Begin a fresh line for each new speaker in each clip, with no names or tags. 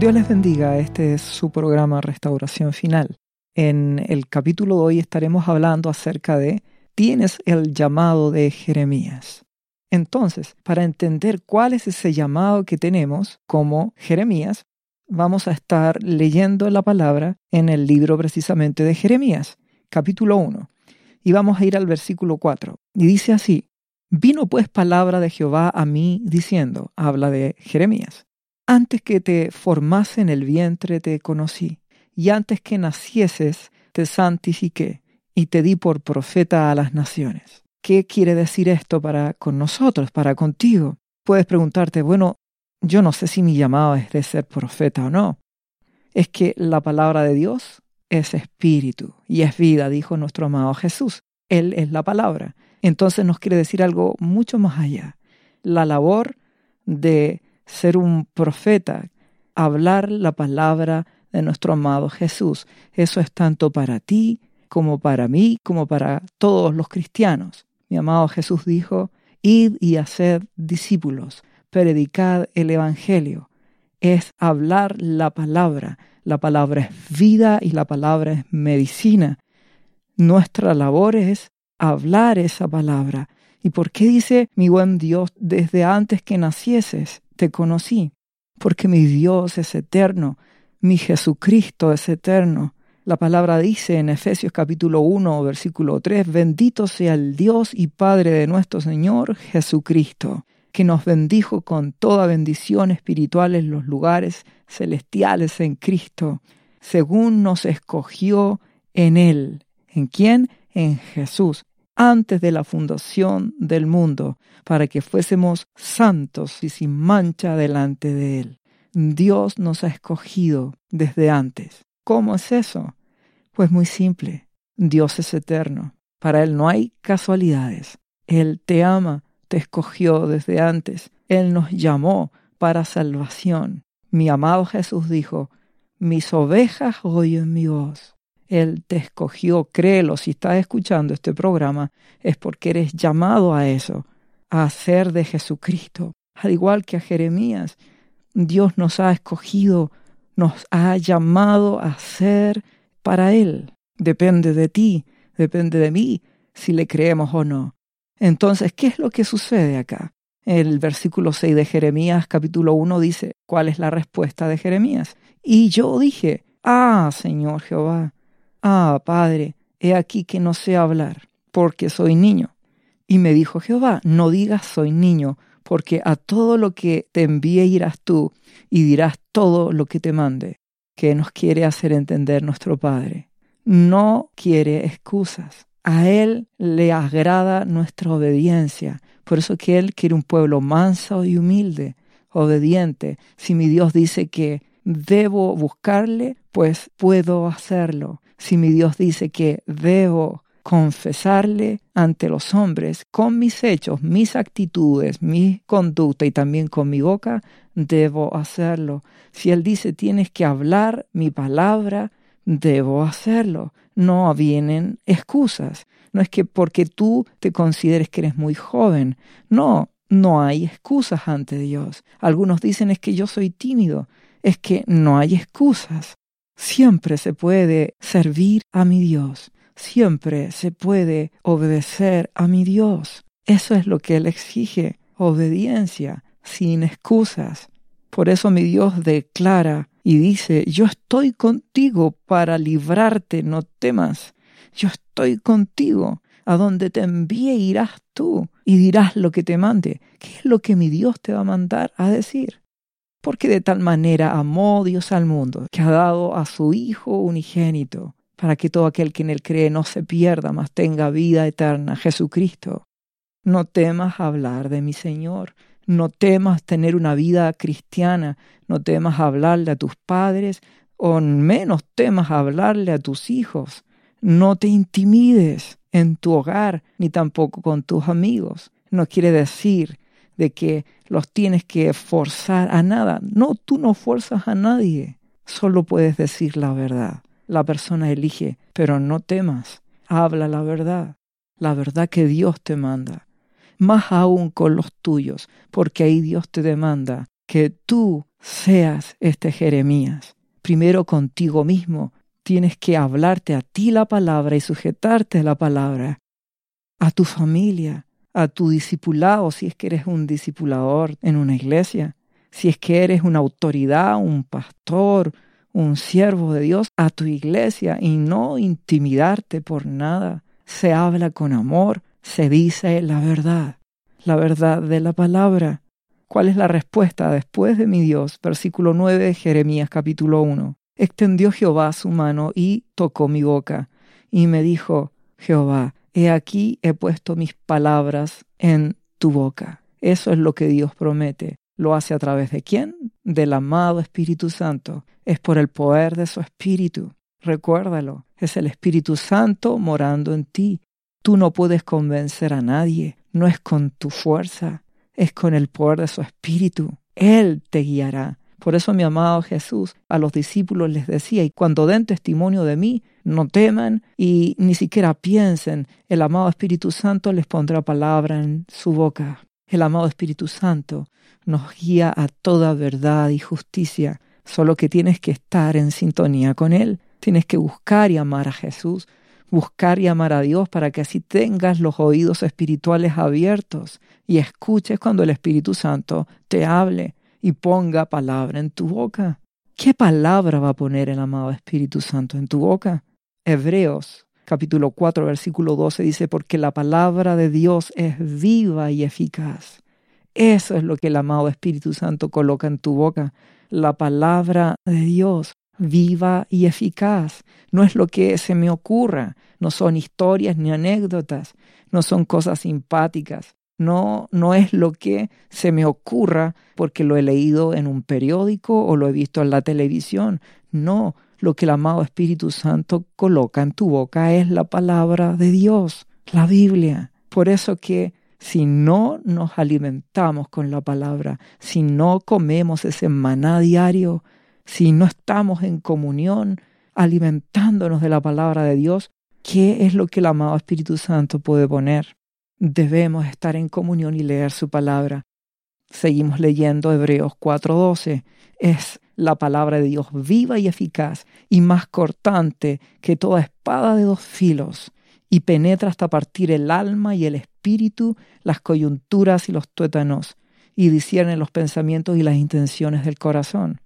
Dios les bendiga, este es su programa Restauración Final. En el capítulo de hoy estaremos hablando acerca de tienes el llamado de Jeremías. Entonces, para entender cuál es ese llamado que tenemos como Jeremías, vamos a estar leyendo la palabra en el libro precisamente de Jeremías, capítulo 1. Y vamos a ir al versículo 4. Y dice así, Vino pues palabra de Jehová a mí diciendo, habla de Jeremías, antes que te formase en el vientre te conocí, y antes que nacieses te santifiqué, y te di por profeta a las naciones. ¿Qué quiere decir esto para con nosotros, para contigo? Puedes preguntarte, bueno, yo no sé si mi llamado es de ser profeta o no. Es que la palabra de Dios es espíritu y es vida, dijo nuestro amado Jesús. Él es la palabra. Entonces nos quiere decir algo mucho más allá. La labor de ser un profeta, hablar la palabra de nuestro amado Jesús. Eso es tanto para ti como para mí, como para todos los cristianos. Mi amado Jesús dijo, id y haced discípulos, predicad el Evangelio. Es hablar la palabra. La palabra es vida y la palabra es medicina. Nuestra labor es hablar esa palabra. ¿Y por qué dice mi buen Dios desde antes que nacieses? te conocí, porque mi Dios es eterno, mi Jesucristo es eterno. La palabra dice en Efesios capítulo 1, versículo 3, bendito sea el Dios y Padre de nuestro Señor Jesucristo, que nos bendijo con toda bendición espiritual en los lugares celestiales en Cristo, según nos escogió en Él. ¿En quién? En Jesús, antes de la fundación del mundo, para que fuésemos santos y sin mancha delante de Él. Dios nos ha escogido desde antes. ¿Cómo es eso? Pues muy simple. Dios es eterno. Para Él no hay casualidades. Él te ama, te escogió desde antes. Él nos llamó para salvación. Mi amado Jesús dijo, mis ovejas oyen mi voz. Él te escogió, créelo, si estás escuchando este programa, es porque eres llamado a eso, a ser de Jesucristo. Al igual que a Jeremías, Dios nos ha escogido, nos ha llamado a ser para Él. Depende de ti, depende de mí, si le creemos o no. Entonces, ¿qué es lo que sucede acá? El versículo 6 de Jeremías capítulo 1 dice, ¿cuál es la respuesta de Jeremías? Y yo dije, ah, Señor Jehová, Ah, Padre, he aquí que no sé hablar, porque soy niño. Y me dijo Jehová, no digas soy niño, porque a todo lo que te envíe irás tú, y dirás todo lo que te mande. que nos quiere hacer entender nuestro Padre? No quiere excusas. A Él le agrada nuestra obediencia. Por eso que Él quiere un pueblo manso y humilde, obediente. Si mi Dios dice que debo buscarle, pues puedo hacerlo si mi Dios dice que debo confesarle ante los hombres con mis hechos, mis actitudes, mi conducta y también con mi boca, debo hacerlo. Si Él dice tienes que hablar mi palabra, debo hacerlo. No vienen excusas. No es que porque tú te consideres que eres muy joven. No, no hay excusas ante Dios. Algunos dicen es que yo soy tímido. Es que no hay excusas. Siempre se puede servir a mi Dios, siempre se puede obedecer a mi Dios. Eso es lo que Él exige, obediencia, sin excusas. Por eso mi Dios declara y dice, yo estoy contigo para librarte, no temas. Yo estoy contigo. A donde te envíe irás tú y dirás lo que te mande. ¿Qué es lo que mi Dios te va a mandar a decir? Porque de tal manera amó Dios al mundo, que ha dado a su Hijo unigénito, para que todo aquel que en él cree no se pierda, mas tenga vida eterna, Jesucristo. No temas hablar de mi Señor, no temas tener una vida cristiana, no temas hablarle a tus padres, o menos temas hablarle a tus hijos. No te intimides en tu hogar, ni tampoco con tus amigos. No quiere decir de que los tienes que forzar a nada. No, tú no fuerzas a nadie. Solo puedes decir la verdad. La persona elige, pero no temas. Habla la verdad. La verdad que Dios te manda. Más aún con los tuyos, porque ahí Dios te demanda que tú seas este Jeremías. Primero contigo mismo. Tienes que hablarte a ti la palabra y sujetarte a la palabra. A tu familia, a tu discipulado, si es que eres un discipulador en una iglesia, si es que eres una autoridad, un pastor, un siervo de Dios, a tu iglesia y no intimidarte por nada. Se habla con amor, se dice la verdad, la verdad de la palabra. ¿Cuál es la respuesta después de mi Dios? Versículo 9 de Jeremías capítulo 1. Extendió Jehová su mano y tocó mi boca, y me dijo, Jehová, he aquí he puesto mis palabras en tu boca. Eso es lo que Dios promete. ¿Lo hace a través de quién? Del amado Espíritu Santo. Es por el poder de su Espíritu. Recuérdalo, es el Espíritu Santo morando en ti. Tú no puedes convencer a nadie, no es con tu fuerza, es con el poder de su Espíritu. Él te guiará. Por eso mi amado Jesús a los discípulos les decía, y cuando den testimonio de mí, no teman y ni siquiera piensen, el amado Espíritu Santo les pondrá palabra en su boca. El amado Espíritu Santo nos guía a toda verdad y justicia, solo que tienes que estar en sintonía con Él. Tienes que buscar y amar a Jesús, buscar y amar a Dios para que así tengas los oídos espirituales abiertos y escuches cuando el Espíritu Santo te hable y ponga palabra en tu boca. ¿Qué palabra va a poner el amado Espíritu Santo en tu boca? Hebreos capítulo 4 versículo 12 dice, porque la palabra de Dios es viva y eficaz. Eso es lo que el amado Espíritu Santo coloca en tu boca. La palabra de Dios viva y eficaz. No es lo que se me ocurra, no son historias ni anécdotas, no son cosas simpáticas, no, no es lo que se me ocurra porque lo he leído en un periódico o lo he visto en la televisión. No, lo que el amado Espíritu Santo coloca en tu boca es la palabra de Dios, la Biblia. Por eso que si no nos alimentamos con la palabra, si no comemos ese maná diario, si no estamos en comunión, alimentándonos de la palabra de Dios, ¿qué es lo que el amado Espíritu Santo puede poner? Debemos estar en comunión y leer su palabra. Seguimos leyendo Hebreos 4:12. Es la palabra de Dios viva y eficaz y más cortante que toda espada de dos filos y penetra hasta partir el alma y el espíritu, las coyunturas y los tuétanos, y discierne los pensamientos y las intenciones del corazón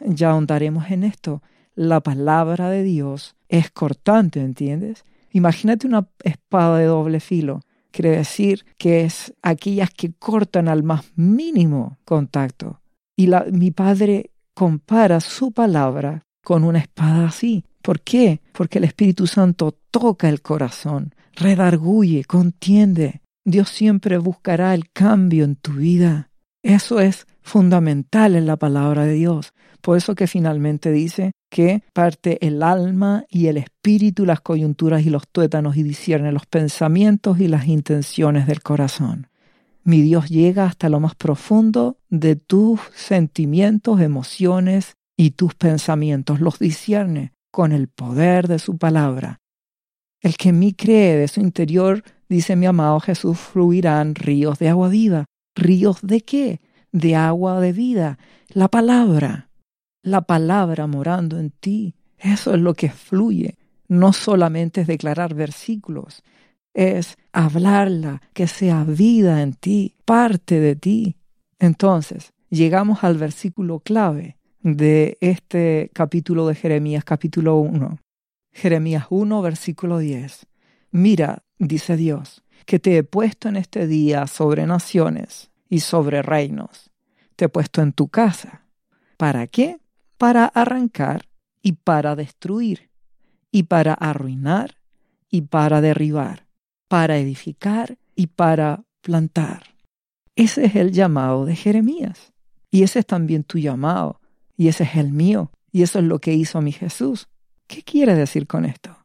ya ahondaremos en esto. La palabra de Dios es cortante, ¿entiendes? Imagínate una espada de doble filo. Quiere decir que es aquellas que cortan al más mínimo contacto. Y mi padre compara su palabra con una espada así. ¿Por qué? Porque el Espíritu Santo toca el corazón, redarguye, contiende. Dios siempre buscará el cambio en tu vida. Eso es fundamental en la palabra de Dios. Por eso que finalmente dice que parte el alma y el espíritu, las coyunturas y los tuétanos y discierne los pensamientos y las intenciones del corazón. Mi Dios llega hasta lo más profundo de tus sentimientos, emociones y tus pensamientos, los discierne con el poder de su palabra. El que en mí cree de su interior, dice mi amado Jesús, fluirán ríos de agua viva. ¿Ríos de qué? De agua de vida, la palabra la palabra morando en ti. Eso es lo que fluye. No solamente es declarar versículos, es hablarla, que sea vida en ti, parte de ti. Entonces, llegamos al versículo clave de este capítulo de Jeremías, capítulo 1. Jeremías 1, versículo 10. Mira, dice Dios, que te he puesto en este día sobre naciones y sobre reinos. Te he puesto en tu casa. ¿Para qué? para arrancar y para destruir, y para arruinar y para derribar, para edificar y para plantar. Ese es el llamado de Jeremías. Y ese es también tu llamado. Y ese es el mío. Y eso es lo que hizo mi Jesús. ¿Qué quiere decir con esto?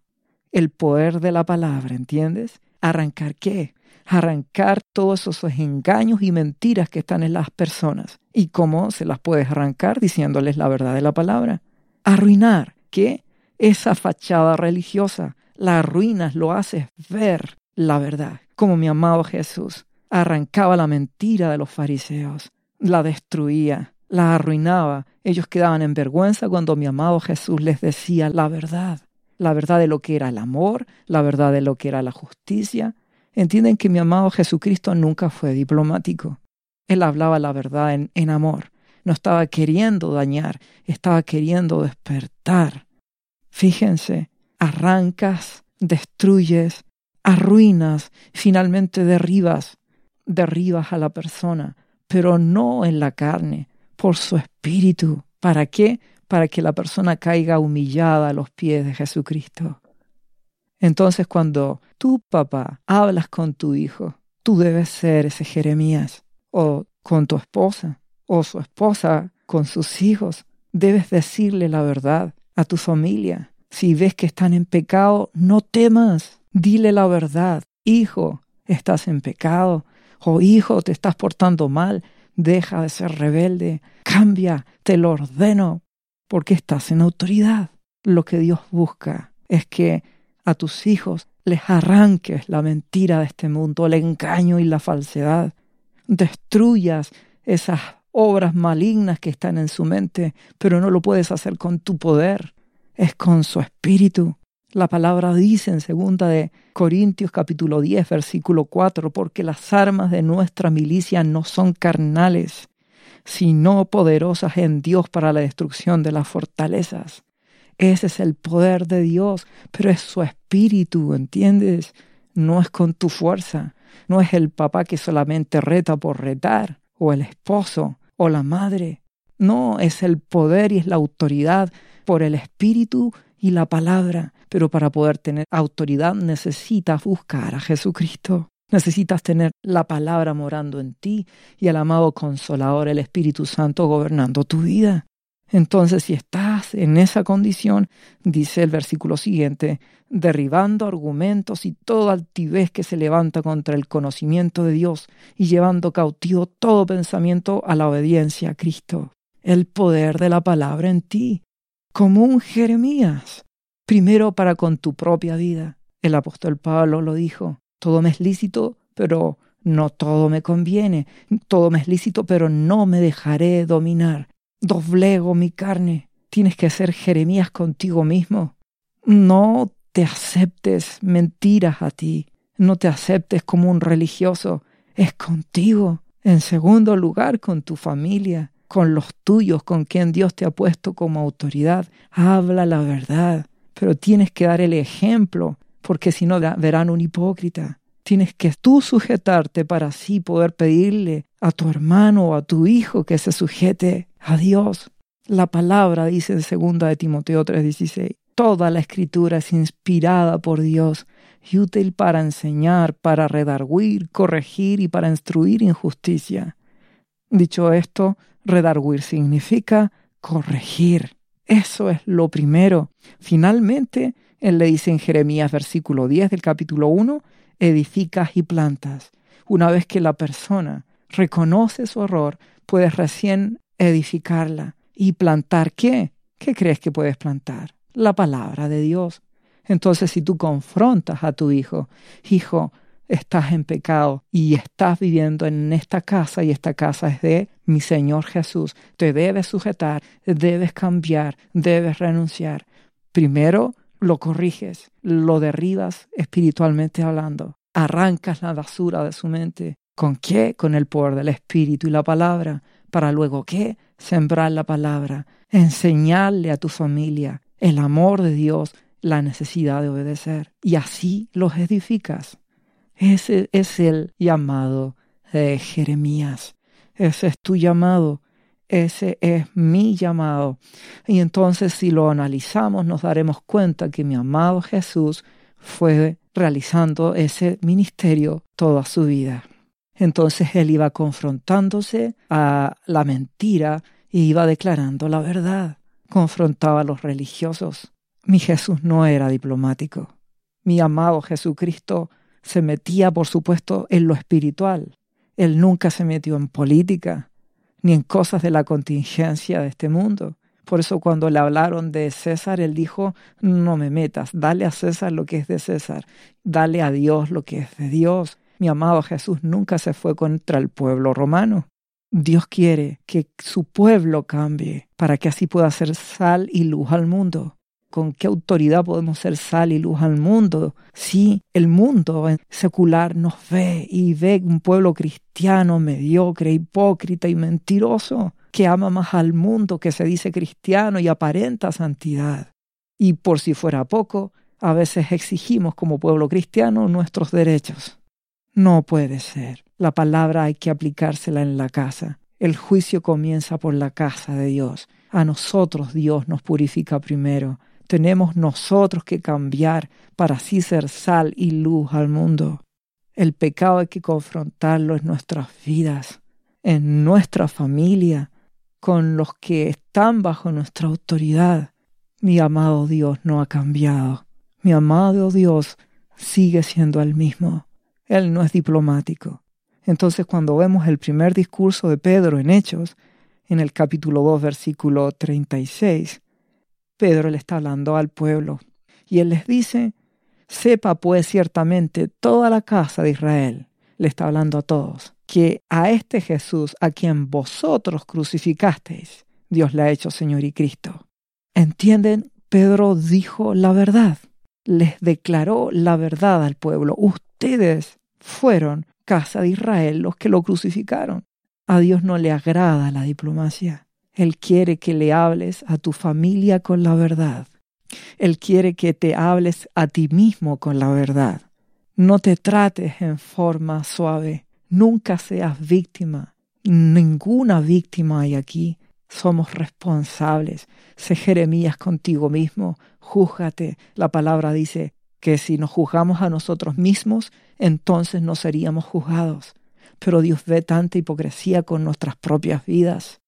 El poder de la palabra, ¿entiendes? ¿Arrancar qué? Arrancar todos esos engaños y mentiras que están en las personas. ¿Y cómo se las puedes arrancar? Diciéndoles la verdad de la palabra. Arruinar, ¿qué? Esa fachada religiosa. La arruinas, lo haces ver la verdad. Como mi amado Jesús arrancaba la mentira de los fariseos, la destruía, la arruinaba. Ellos quedaban en vergüenza cuando mi amado Jesús les decía la verdad, la verdad de lo que era el amor, la verdad de lo que era la justicia. Entienden que mi amado Jesucristo nunca fue diplomático. Él hablaba la verdad en, amor. No estaba queriendo dañar, estaba queriendo despertar. Fíjense, arrancas, destruyes, arruinas, finalmente derribas, derribas a la persona, pero no en la carne, por su espíritu. ¿Para qué? Para que la persona caiga humillada a los pies de Jesucristo. Entonces cuando tú, papá, hablas con tu hijo, tú debes ser ese Jeremías, o con tu esposa, o su esposa con sus hijos. Debes decirle la verdad a tu familia. Si ves que están en pecado, no temas. Dile la verdad. Hijo, estás en pecado. O hijo, te estás portando mal deja de ser rebelde, cambia, te lo ordeno, porque estás en autoridad. Lo que Dios busca es que a tus hijos les arranques la mentira de este mundo, el engaño y la falsedad, destruyas esas obras malignas que están en su mente, pero no lo puedes hacer con tu poder, es con su espíritu. La palabra dice en segunda de Corintios capítulo 10 versículo 4, porque las armas de nuestra milicia no son carnales, sino poderosas en Dios para la destrucción de las fortalezas. Ese es el poder de Dios, pero es su espíritu, ¿entiendes? No es con tu fuerza, no es el papá que solamente reta por retar, o el esposo, o la madre. No, es el poder y es la autoridad por el espíritu y la palabra. Pero para poder tener autoridad necesitas buscar a Jesucristo. Necesitas tener la palabra morando en ti y el amado consolador, el Espíritu Santo, gobernando tu vida. Entonces, si estás en esa condición, dice el versículo siguiente, derribando argumentos y toda altivez que se levanta contra el conocimiento de Dios y llevando cautivo todo pensamiento a la obediencia a Cristo. El poder de la palabra en ti como un Jeremías, primero para con tu propia vida. El apóstol Pablo lo dijo, todo me es lícito, pero no todo me conviene, todo me es lícito, pero no me dejaré dominar. Doblego mi carne. Tienes que ser Jeremías contigo mismo. No te aceptes mentiras a ti, no te aceptes como un religioso, es contigo. En segundo lugar, con tu familia con los tuyos, con quien Dios te ha puesto como autoridad. Habla la verdad, pero tienes que dar el ejemplo, porque si no verán un hipócrita. Tienes que tú sujetarte para así poder pedirle a tu hermano o a tu hijo que se sujete a Dios. La palabra dice en segunda de Timoteo 3:16, toda la escritura es inspirada por Dios y útil para enseñar, para redarguir, corregir y para instruir injusticia. Dicho esto, Redarguir significa corregir. Eso es lo primero. Finalmente, él le dice en Jeremías versículo 10 del capítulo 1, edificas y plantas. Una vez que la persona reconoce su error, puedes recién edificarla. ¿Y plantar qué? ¿Qué crees que puedes plantar? La palabra de Dios. Entonces, si tú confrontas a tu hijo, hijo, estás en pecado y estás viviendo en esta casa y esta casa es de mi Señor Jesús, te debes sujetar, debes cambiar, debes renunciar. Primero lo corriges, lo derribas espiritualmente hablando, arrancas la basura de su mente. ¿Con qué? Con el poder del Espíritu y la palabra, para luego qué? Sembrar la palabra, enseñarle a tu familia el amor de Dios, la necesidad de obedecer, y así los edificas. Ese es el llamado de Jeremías. Ese es tu llamado. Ese es mi llamado. Y entonces si lo analizamos nos daremos cuenta que mi amado Jesús fue realizando ese ministerio toda su vida. Entonces él iba confrontándose a la mentira y iba declarando la verdad. Confrontaba a los religiosos. Mi Jesús no era diplomático. Mi amado Jesucristo se metía, por supuesto, en lo espiritual. Él nunca se metió en política, ni en cosas de la contingencia de este mundo. Por eso cuando le hablaron de César, él dijo, no me metas, dale a César lo que es de César, dale a Dios lo que es de Dios. Mi amado Jesús nunca se fue contra el pueblo romano. Dios quiere que su pueblo cambie para que así pueda ser sal y luz al mundo. ¿Con qué autoridad podemos ser sal y luz al mundo? Si el mundo secular nos ve y ve un pueblo cristiano mediocre, hipócrita y mentiroso, que ama más al mundo que se dice cristiano y aparenta santidad. Y por si fuera poco, a veces exigimos como pueblo cristiano nuestros derechos. No puede ser. La palabra hay que aplicársela en la casa. El juicio comienza por la casa de Dios. A nosotros Dios nos purifica primero. Tenemos nosotros que cambiar para así ser sal y luz al mundo. El pecado hay que confrontarlo en nuestras vidas, en nuestra familia, con los que están bajo nuestra autoridad. Mi amado Dios no ha cambiado. Mi amado Dios sigue siendo el mismo. Él no es diplomático. Entonces cuando vemos el primer discurso de Pedro en Hechos, en el capítulo 2, versículo 36, Pedro le está hablando al pueblo y él les dice, sepa pues ciertamente toda la casa de Israel, le está hablando a todos, que a este Jesús a quien vosotros crucificasteis, Dios le ha hecho Señor y Cristo. ¿Entienden? Pedro dijo la verdad, les declaró la verdad al pueblo ustedes fueron, casa de Israel, los que lo crucificaron. A Dios no le agrada la diplomacia. Él quiere que le hables a tu familia con la verdad. Él quiere que te hables a ti mismo con la verdad. No te trates en forma suave. Nunca seas víctima. Ninguna víctima hay aquí. Somos responsables. Sé Jeremías contigo mismo. Júzgate. La palabra dice, que si nos juzgamos a nosotros mismos, entonces no seríamos juzgados. Pero Dios ve tanta hipocresía con nuestras propias vidas.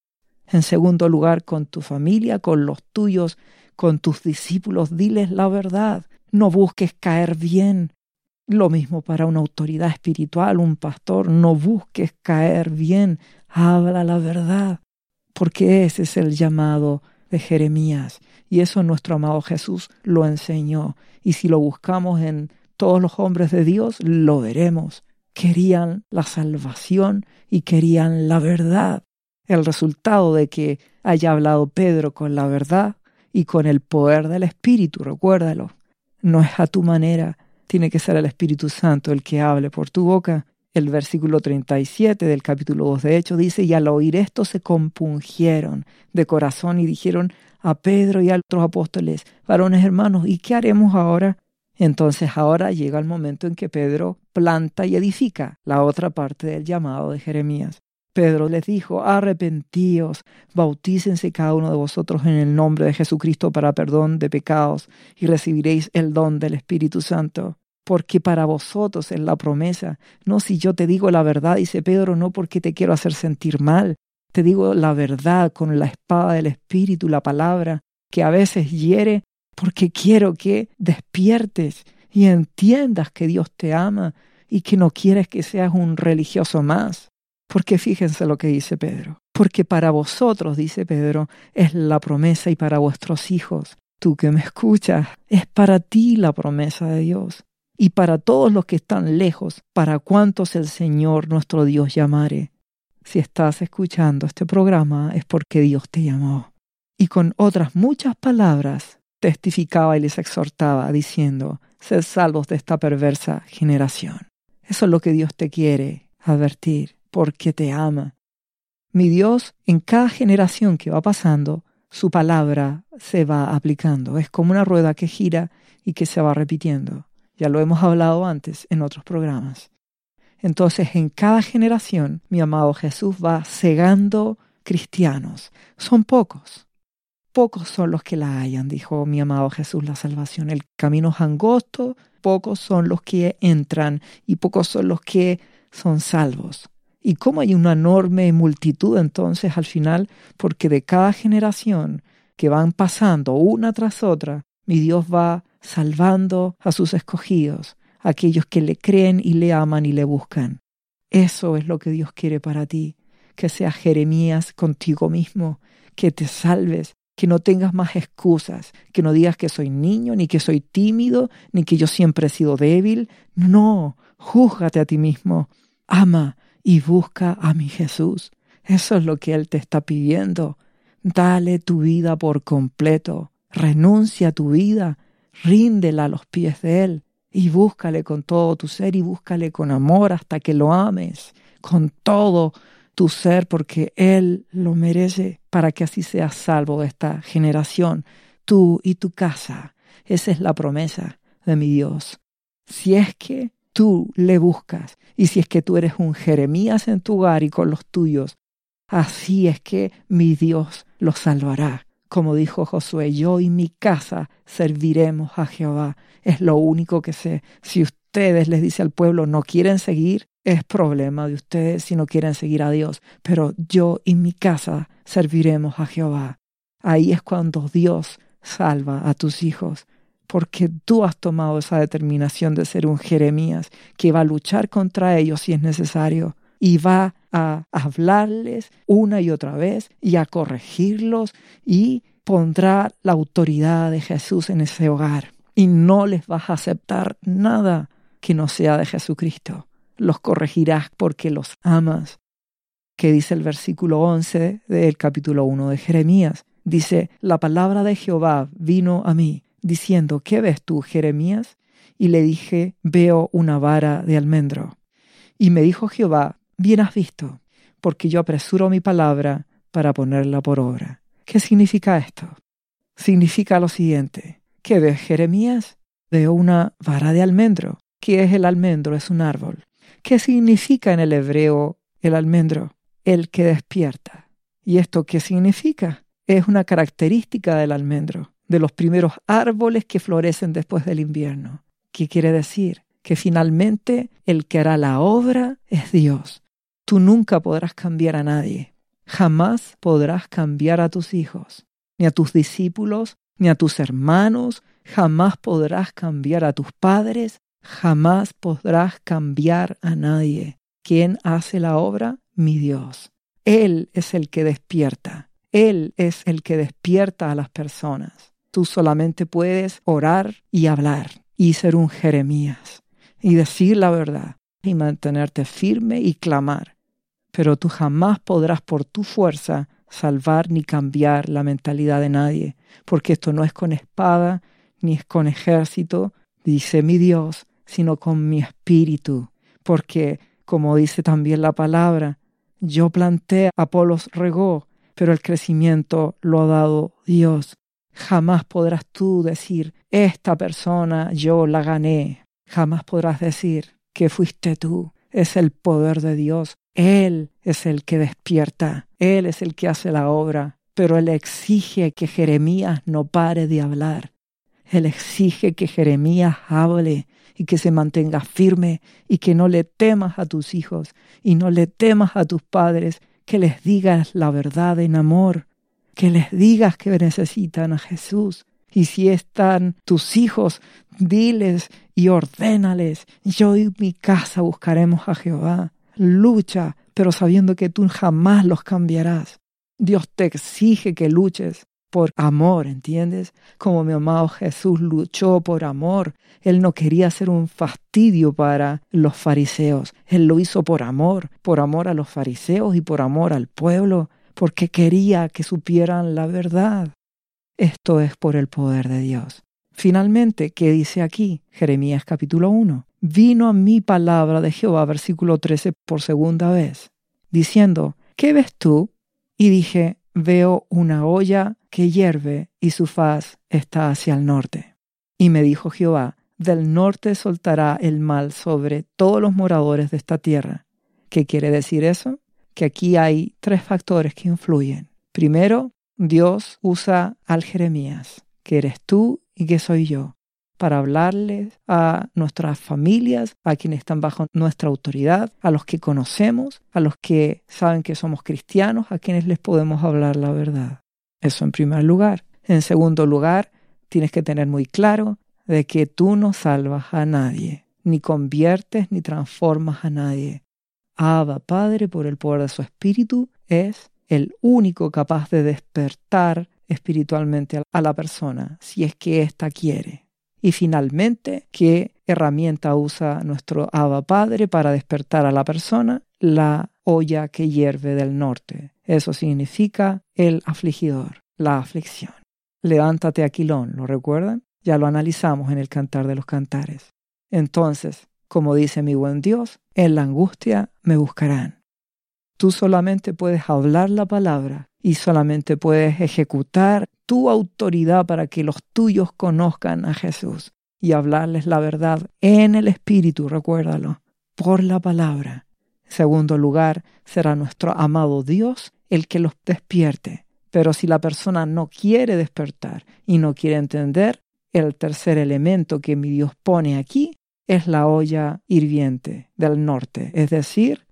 En segundo lugar, con tu familia, con los tuyos, con tus discípulos, diles la verdad. No busques caer bien. Lo mismo para una autoridad espiritual, un pastor, no busques caer bien. Habla la verdad. Porque ese es el llamado Jeremías. Y eso nuestro amado Jesús lo enseñó. Y si lo buscamos en todos los hombres de Dios, lo veremos. Querían la salvación y querían la verdad. El resultado de que haya hablado Pedro con la verdad y con el poder del Espíritu, recuérdalo. No es a tu manera, tiene que ser el Espíritu Santo el que hable por tu boca. El versículo 37 del capítulo 2 de Hechos dice, y al oír esto se compungieron de corazón y dijeron, a Pedro y a otros apóstoles, varones hermanos, ¿y qué haremos ahora? Entonces ahora llega el momento en que Pedro planta y edifica la otra parte del llamado de Jeremías. Pedro les dijo, arrepentíos, bautícense cada uno de vosotros en el nombre de Jesucristo para perdón de pecados y recibiréis el don del Espíritu Santo. Porque para vosotros es la promesa, no si yo te digo la verdad, dice Pedro, no porque te quiero hacer sentir mal, te digo la verdad con la espada del Espíritu, la palabra, que a veces hiere, porque quiero que despiertes y entiendas que Dios te ama y que no quieres que seas un religioso más. Porque fíjense lo que dice Pedro. Porque para vosotros, dice Pedro, es la promesa y para vuestros hijos. Tú que me escuchas, es para ti la promesa de Dios. Y para todos los que están lejos, para cuantos el Señor nuestro Dios llamare. Si estás escuchando este programa es porque Dios te llamó. Y con otras muchas palabras testificaba y les exhortaba diciendo, sed salvos de esta perversa generación. Eso es lo que Dios te quiere advertir, porque te ama. Mi Dios, en cada generación que va pasando, su palabra se va aplicando. Es como una rueda que gira y que se va repitiendo. Ya lo hemos hablado antes en otros programas. Entonces, en cada generación, mi amado Jesús va cegando cristianos. Son pocos. Pocos son los que la hayan, dijo mi amado Jesús, la salvación. El camino es angosto, pocos son los que entran y pocos son los que son salvos. ¿Y cómo hay una enorme multitud entonces al final? Porque de cada generación que van pasando una tras otra, mi Dios va salvando a sus escogidos, aquellos que le creen y le aman y le buscan. Eso es lo que Dios quiere para ti, que seas Jeremías contigo mismo, que te salves, que no tengas más excusas, que no digas que soy niño, ni que soy tímido, ni que yo siempre he sido débil. No, júzgate a ti mismo, ama y busca a mi Jesús. Eso es lo que Él te está pidiendo. Dale tu vida por completo. Renuncia a tu vida. Ríndela a los pies de Él. Y búscale con todo tu ser y búscale con amor hasta que lo ames. Con todo tu ser porque Él lo merece para que así seas salvo de esta generación, tú y tu casa. Esa es la promesa de mi Dios. Si es que tú le buscas y si es que tú eres un Jeremías en tu hogar y con los tuyos, así es que mi Dios los salvará. Como dijo Josué, yo y mi casa serviremos a Jehová. Es lo único que sé. Si ustedes les dice al pueblo no quieren seguir, es problema de ustedes si no quieren seguir a Dios. Pero yo y mi casa serviremos a Jehová. Ahí es cuando Dios salva a tus hijos porque tú has tomado esa determinación de ser un Jeremías que va a luchar contra ellos si es necesario y va a hablarles una y otra vez y a corregirlos y pondrá la autoridad de Jesús en ese hogar y no les vas a aceptar nada que no sea de Jesucristo. Los corregirás porque los amas. Que dice el versículo 11 del capítulo 1 de Jeremías. Dice, la palabra de Jehová vino a mí diciendo, ¿qué ves tú, Jeremías? Y le dije, veo una vara de almendro. Y me dijo Jehová, bien has visto, porque yo apresuro mi palabra para ponerla por obra. ¿Qué significa esto? Significa lo siguiente. ¿Qué ves, Jeremías? Veo una vara de almendro. ¿Qué es el almendro? Es un árbol. ¿Qué significa en el hebreo el almendro? El que despierta. ¿Y esto qué significa? Es una característica del almendro de los primeros árboles que florecen después del invierno. ¿Qué quiere decir? Que finalmente el que hará la obra es Dios. Tú nunca podrás cambiar a nadie. Jamás podrás cambiar a tus hijos, ni a tus discípulos, ni a tus hermanos. Jamás podrás cambiar a tus padres. Jamás podrás cambiar a nadie. ¿Quién hace la obra? Mi Dios. Él es el que despierta. Él es el que despierta a las personas. Tú solamente puedes orar y hablar y ser un Jeremías y decir la verdad y mantenerte firme y clamar. Pero tú jamás podrás por tu fuerza salvar ni cambiar la mentalidad de nadie, porque esto no es con espada ni es con ejército, dice mi Dios, sino con mi espíritu, porque, como dice también la palabra, yo planté, Apolos regó, pero el crecimiento lo ha dado Dios. Jamás podrás tú decir, esta persona yo la gané. Jamás podrás decir que fuiste tú. Es el poder de Dios. Él es el que despierta. Él es el que hace la obra. Pero Él exige que Jeremías no pare de hablar. Él exige que Jeremías hable y que se mantenga firme y que no le temas a tus hijos y no le temas a tus padres, que les digas la verdad en amor, que les digas que necesitan a Jesús. Y si están tus hijos, diles y ordénales, yo y mi casa buscaremos a Jehová. Lucha, pero sabiendo que tú jamás los cambiarás. Dios te exige que luches por amor, ¿entiendes? Como mi amado Jesús luchó por amor. Él no quería ser un fastidio para los fariseos. Él lo hizo por amor, por amor a los fariseos y por amor al pueblo porque quería que supieran la verdad. Esto es por el poder de Dios. Finalmente, ¿qué dice aquí? Jeremías capítulo 1. Vino a mi palabra de Jehová, versículo 13, por segunda vez, diciendo, ¿qué ves tú? Y dije, veo una olla que hierve y su faz está hacia el norte. Y me dijo Jehová, del norte soltará el mal sobre todos los moradores de esta tierra. ¿Qué quiere decir eso? que aquí hay tres factores que influyen. Primero, Dios usa al Jeremías, que eres tú y que soy yo, para hablarles a nuestras familias, a quienes están bajo nuestra autoridad, a los que conocemos, a los que saben que somos cristianos, a quienes les podemos hablar la verdad. Eso en primer lugar. En segundo lugar, tienes que tener muy claro de que tú no salvas a nadie, ni conviertes ni transformas a nadie. Abba Padre, por el poder de su Espíritu, es el único capaz de despertar espiritualmente a la persona, si es que ésta quiere. Y finalmente, ¿qué herramienta usa nuestro Abba Padre para despertar a la persona? La olla que hierve del norte. Eso significa el afligidor, la aflicción. Levántate, Aquilón, ¿lo recuerdan? Ya lo analizamos en el Cantar de los Cantares. Entonces, como dice mi buen Dios, en la angustia me buscarán. Tú solamente puedes hablar la palabra y solamente puedes ejecutar tu autoridad para que los tuyos conozcan a Jesús y hablarles la verdad en el Espíritu, recuérdalo, por la palabra. En segundo lugar, será nuestro amado Dios el que los despierte. Pero si la persona no quiere despertar y no quiere entender, el tercer elemento que mi Dios pone aquí es la olla hirviente del norte, es decir,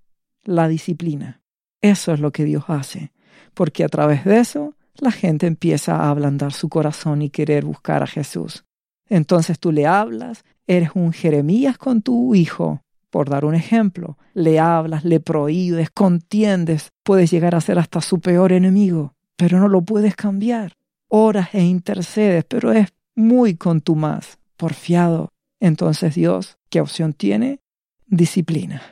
la disciplina. Eso es lo que Dios hace, porque a través de eso la gente empieza a ablandar su corazón y querer buscar a Jesús. Entonces tú le hablas, eres un Jeremías con tu hijo, por dar un ejemplo, le hablas, le prohíbes, contiendes, puedes llegar a ser hasta su peor enemigo, pero no lo puedes cambiar. Oras e intercedes, pero es muy contumaz, porfiado. Entonces Dios, ¿qué opción tiene? Disciplina.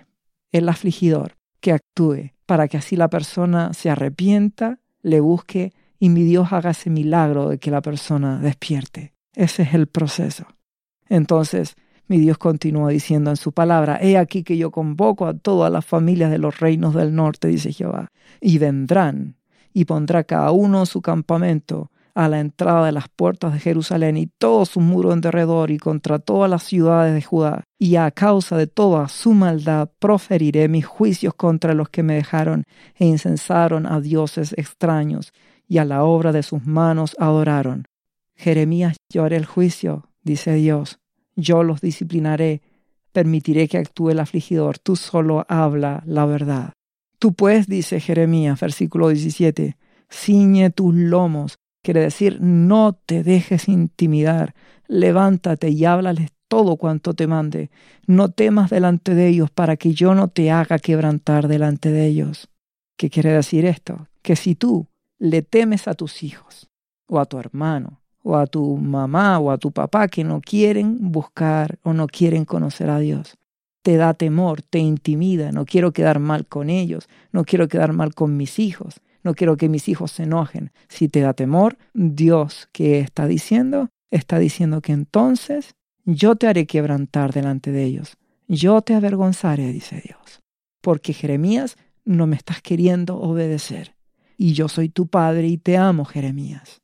El afligidor, que actúe para que así la persona se arrepienta, le busque y mi Dios haga ese milagro de que la persona despierte. Ese es el proceso. Entonces, mi Dios continúa diciendo en su palabra, He aquí que yo convoco a todas las familias de los reinos del norte, dice Jehová, y vendrán, y pondrá cada uno su campamento a la entrada de las puertas de Jerusalén y todo su muro en derredor y contra todas las ciudades de Judá. Y a causa de toda su maldad proferiré mis juicios contra los que me dejaron e incensaron a dioses extraños y a la obra de sus manos adoraron. Jeremías, yo haré el juicio, dice Dios, yo los disciplinaré, permitiré que actúe el afligidor, tú solo habla la verdad. Tú pues, dice Jeremías, versículo 17, ciñe tus lomos, quiere decir, no te dejes intimidar, levántate y háblales todo cuanto te mande, no temas delante de ellos para que yo no te haga quebrantar delante de ellos. ¿Qué quiere decir esto? Que si tú le temes a tus hijos, o a tu hermano, o a tu mamá o a tu papá que no quieren buscar o no quieren conocer a Dios. Te da temor, te intimida, no quiero quedar mal con ellos, no quiero quedar mal con mis hijos, no quiero que mis hijos se enojen. Si te da temor, Dios, ¿qué está diciendo? Está diciendo que entonces yo te haré quebrantar delante de ellos, yo te avergonzaré, dice Dios, porque Jeremías no me estás queriendo obedecer, y yo soy tu padre y te amo, Jeremías.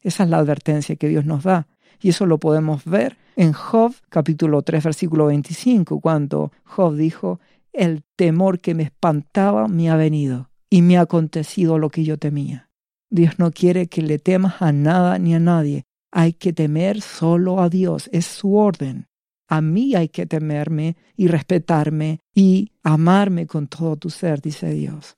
Esa es la advertencia que Dios nos da. Y eso lo podemos ver en Job capítulo 3 versículo 25, cuando Job dijo, el temor que me espantaba me ha venido y me ha acontecido lo que yo temía. Dios no quiere que le temas a nada ni a nadie. Hay que temer solo a Dios, es su orden. A mí hay que temerme y respetarme y amarme con todo tu ser, dice Dios.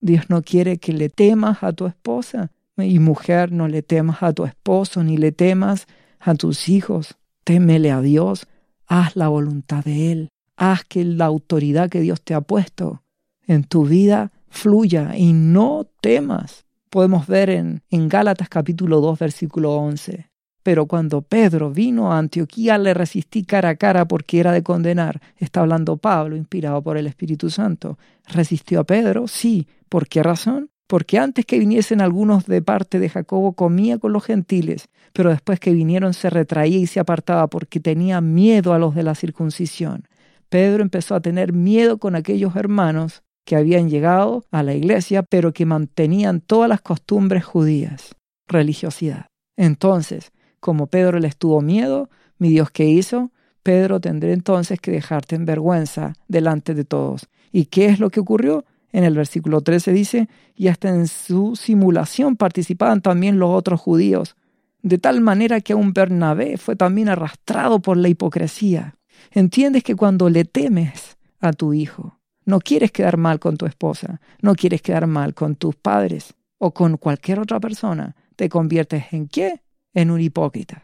Dios no quiere que le temas a tu esposa, y mujer, no le temas a tu esposo, ni le temas a tus hijos. Témele a Dios, haz la voluntad de Él, haz que la autoridad que Dios te ha puesto en tu vida fluya y no temas. Podemos ver en, en Gálatas capítulo 2 versículo 11. Pero cuando Pedro vino a Antioquía le resistí cara a cara porque era de condenar. Está hablando Pablo, inspirado por el Espíritu Santo. ¿Resistió a Pedro? Sí. ¿Por qué razón? porque antes que viniesen algunos de parte de Jacobo comía con los gentiles, pero después que vinieron se retraía y se apartaba porque tenía miedo a los de la circuncisión. Pedro empezó a tener miedo con aquellos hermanos que habían llegado a la iglesia, pero que mantenían todas las costumbres judías, religiosidad. Entonces, como Pedro les tuvo miedo, mi Dios, ¿qué hizo? Pedro tendré entonces que dejarte en vergüenza delante de todos. ¿Y qué es lo que ocurrió? En el versículo 13 dice, y hasta en su simulación participaban también los otros judíos, de tal manera que un Bernabé fue también arrastrado por la hipocresía. Entiendes que cuando le temes a tu hijo, no quieres quedar mal con tu esposa, no quieres quedar mal con tus padres o con cualquier otra persona, te conviertes en qué? En un hipócrita.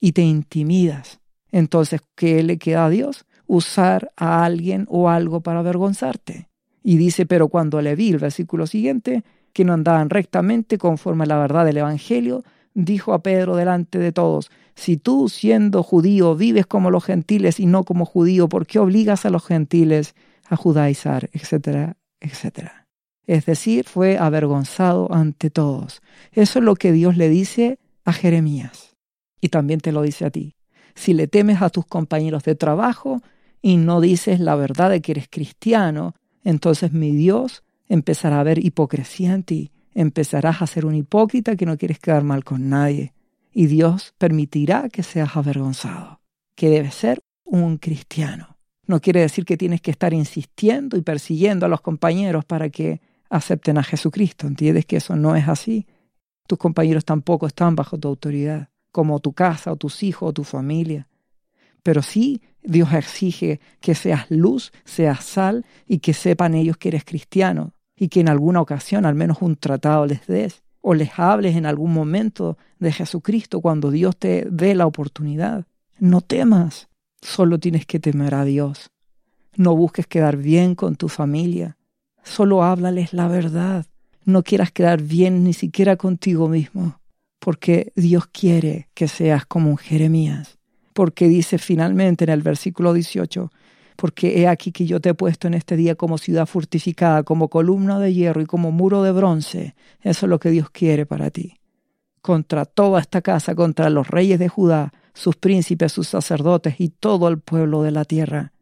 Y te intimidas. Entonces, ¿qué le queda a Dios? Usar a alguien o algo para avergonzarte. Y dice, pero cuando le vi, el versículo siguiente, que no andaban rectamente conforme a la verdad del Evangelio, dijo a Pedro delante de todos, si tú siendo judío vives como los gentiles y no como judío, ¿por qué obligas a los gentiles a judaizar? etcétera, etc. Es decir, fue avergonzado ante todos. Eso es lo que Dios le dice a Jeremías. Y también te lo dice a ti. Si le temes a tus compañeros de trabajo y no dices la verdad de que eres cristiano, entonces mi Dios empezará a ver hipocresía en ti. Empezarás a ser un hipócrita que no quieres quedar mal con nadie. Y Dios permitirá que seas avergonzado, que debes ser un cristiano. No quiere decir que tienes que estar insistiendo y persiguiendo a los compañeros para que acepten a Jesucristo. ¿Entiendes que eso no es así? Tus compañeros tampoco están bajo tu autoridad, como tu casa o tus hijos o tu familia. Pero sí Dios exige que seas luz, seas sal y que sepan ellos que eres cristiano y que en alguna ocasión al menos un tratado les des o les hables en algún momento de Jesucristo cuando Dios te dé la oportunidad. No temas, solo tienes que temer a Dios. No busques quedar bien con tu familia, solo háblales la verdad. No quieras quedar bien ni siquiera contigo mismo, porque Dios quiere que seas como un Jeremías, porque dice finalmente en el versículo 18, porque he aquí que yo te he puesto en este día como ciudad fortificada, como columna de hierro y como muro de bronce. Eso es lo que Dios quiere para ti. Contra toda esta casa, contra los reyes de Judá, sus príncipes, sus sacerdotes y todo el pueblo de la tierra.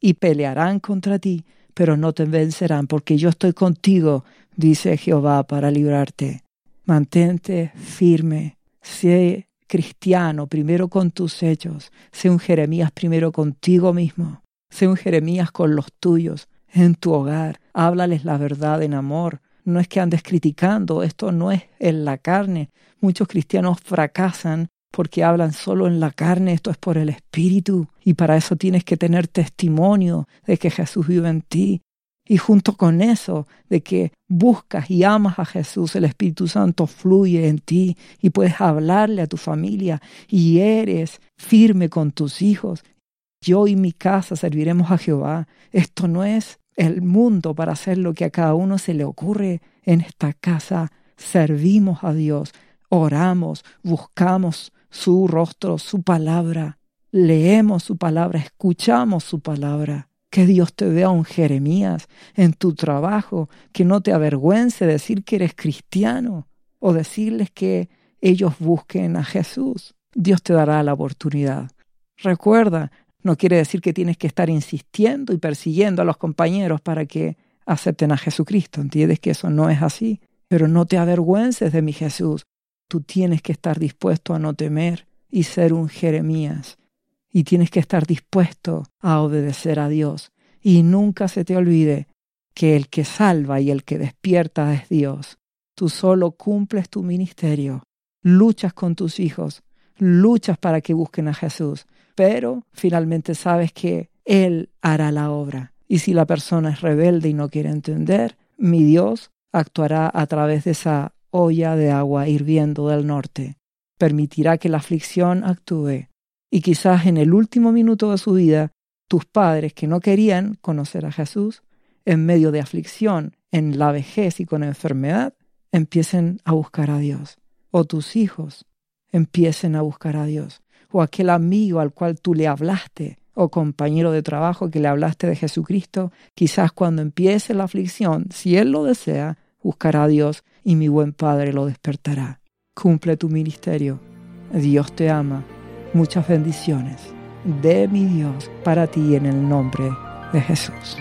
Y pelearán contra ti, pero no te vencerán, porque yo estoy contigo, dice Jehová, para librarte. Mantente firme, sé cristiano primero con tus hechos, sé un Jeremías primero contigo mismo, sé un Jeremías con los tuyos, en tu hogar, háblales la verdad en amor. No es que andes criticando, esto no es en la carne. Muchos cristianos fracasan porque hablan solo en la carne, esto es por el Espíritu, y para eso tienes que tener testimonio de que Jesús vive en ti. Y junto con eso, de que buscas y amas a Jesús, el Espíritu Santo fluye en ti y puedes hablarle a tu familia y eres firme con tus hijos. Yo y mi casa serviremos a Jehová. Esto no es el mundo para hacer lo que a cada uno se le ocurre. En esta casa servimos a Dios, oramos, buscamos su rostro, su palabra. Leemos su palabra, escuchamos su palabra. Que Dios te vea un Jeremías en tu trabajo, que no te avergüence decir que eres cristiano o decirles que ellos busquen a Jesús. Dios te dará la oportunidad. Recuerda, no quiere decir que tienes que estar insistiendo y persiguiendo a los compañeros para que acepten a Jesucristo. Entiendes que eso no es así. Pero no te avergüences de mi Jesús. Tú tienes que estar dispuesto a no temer y ser un Jeremías. Y tienes que estar dispuesto a obedecer a Dios. Y nunca se te olvide que el que salva y el que despierta es Dios. Tú solo cumples tu ministerio, luchas con tus hijos, luchas para que busquen a Jesús, pero finalmente sabes que Él hará la obra. Y si la persona es rebelde y no quiere entender, mi Dios actuará a través de esa olla de agua hirviendo del norte. Permitirá que la aflicción actúe. Y quizás en el último minuto de su vida, tus padres que no querían conocer a Jesús, en medio de aflicción, en la vejez y con enfermedad, empiecen a buscar a Dios. O tus hijos empiecen a buscar a Dios. O aquel amigo al cual tú le hablaste, o compañero de trabajo que le hablaste de Jesucristo, quizás cuando empiece la aflicción, si Él lo desea, buscará a Dios y mi buen Padre lo despertará. Cumple tu ministerio. Dios te ama. Muchas bendiciones de mi Dios para ti en el nombre de Jesús.